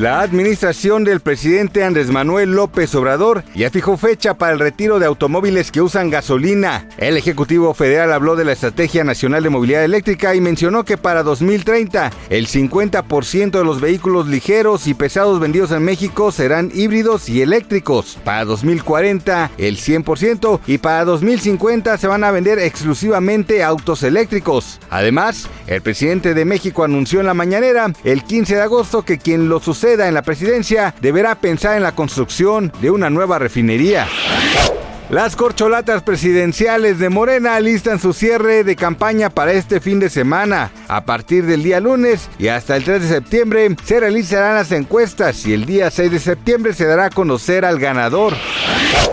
La administración del presidente Andrés Manuel López Obrador ya fijó fecha para el retiro de automóviles que usan gasolina. El Ejecutivo Federal habló de la Estrategia Nacional de Movilidad Eléctrica y mencionó que para 2030 el 50% de los vehículos ligeros y pesados vendidos en México serán híbridos y eléctricos. Para 2040 el 100% y para 2050 se van a vender exclusivamente autos eléctricos. Además, el presidente de México anunció en la mañanera el 15 de agosto que quien lo sucede en la presidencia deberá pensar en la construcción de una nueva refinería. Las corcholatas presidenciales de Morena listan su cierre de campaña para este fin de semana. A partir del día lunes y hasta el 3 de septiembre se realizarán las encuestas y el día 6 de septiembre se dará a conocer al ganador.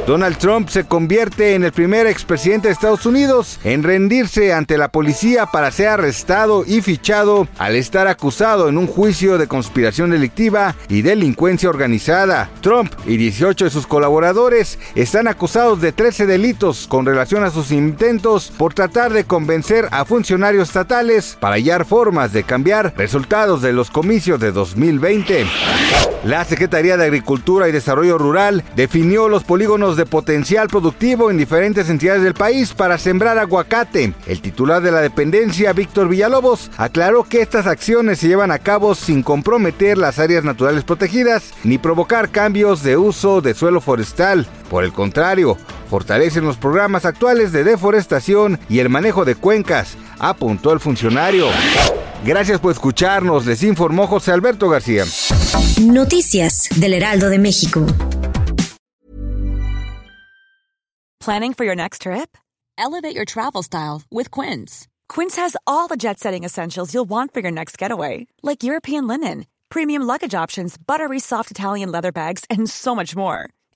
Donald Trump se convierte en el primer expresidente de Estados Unidos en rendirse ante la policía para ser arrestado y fichado al estar acusado en un juicio de conspiración delictiva y delincuencia organizada. Trump y 18 de sus colaboradores están acusados de 13 delitos con relación a sus intentos por tratar de convencer a funcionarios estatales para hallar formas de cambiar resultados de los comicios de 2020. La Secretaría de Agricultura y Desarrollo Rural definió los polígonos de potencial productivo en diferentes entidades del país para sembrar aguacate. El titular de la dependencia, Víctor Villalobos, aclaró que estas acciones se llevan a cabo sin comprometer las áreas naturales protegidas ni provocar cambios de uso de suelo forestal. Por el contrario, fortalecen los programas actuales de deforestación y el manejo de cuencas, apuntó el funcionario. Gracias por escucharnos, les informó José Alberto García. Noticias del Heraldo de México. Planning for your next trip? Elevate your travel style with Quince. Quince has all the jet setting essentials you'll want for your next getaway, like European linen, premium luggage options, buttery soft Italian leather bags, and so much more.